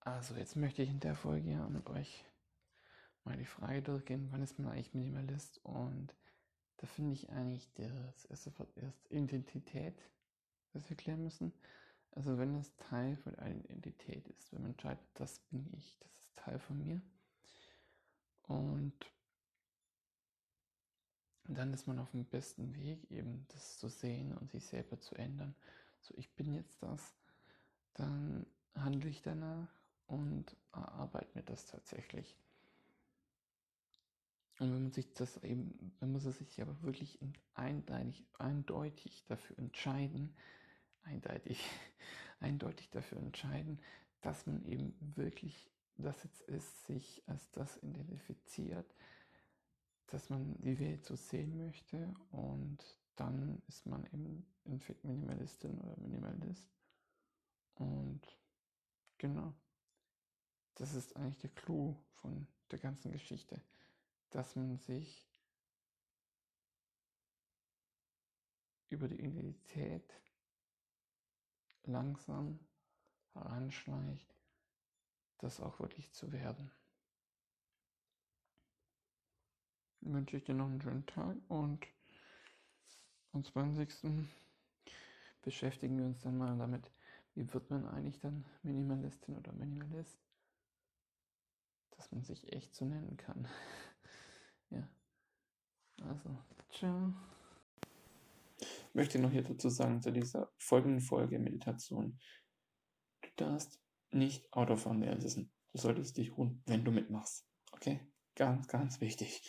Also, jetzt möchte ich in der Folge ja mit euch mal die Frage durchgehen, wann ist man eigentlich Minimalist? Und da finde ich eigentlich das erste Wort erst Identität, das wir klären müssen. Also, wenn es Teil von einer Identität ist, wenn man entscheidet, das bin ich, das ist Teil von mir. Und dann ist man auf dem besten Weg, eben das zu sehen und sich selber zu ändern. So, ich bin jetzt das, dann handle ich danach und erarbeite mir das tatsächlich. Und wenn man sich das eben, man sich aber wirklich eindeutig, eindeutig dafür entscheiden, eindeutig, eindeutig dafür entscheiden, dass man eben wirklich das jetzt ist, sich als das identifiziert, dass man die Welt so sehen möchte und dann ist man eben Minimalistin oder Minimalist. Und genau. Das ist eigentlich der Clou von der ganzen Geschichte, dass man sich über die Identität langsam heranschleicht, das auch wirklich zu werden. Dann wünsche ich dir noch einen schönen Tag und am 20. beschäftigen wir uns dann mal damit, wie wird man eigentlich dann Minimalistin oder Minimalist dass man sich echt so nennen kann. ja. Also, ciao. Ich möchte noch hier dazu sagen, zu dieser folgenden Folge Meditation. Du darfst nicht Autofahren lernen. Du solltest dich ruhen, wenn du mitmachst. Okay? Ganz, ganz wichtig.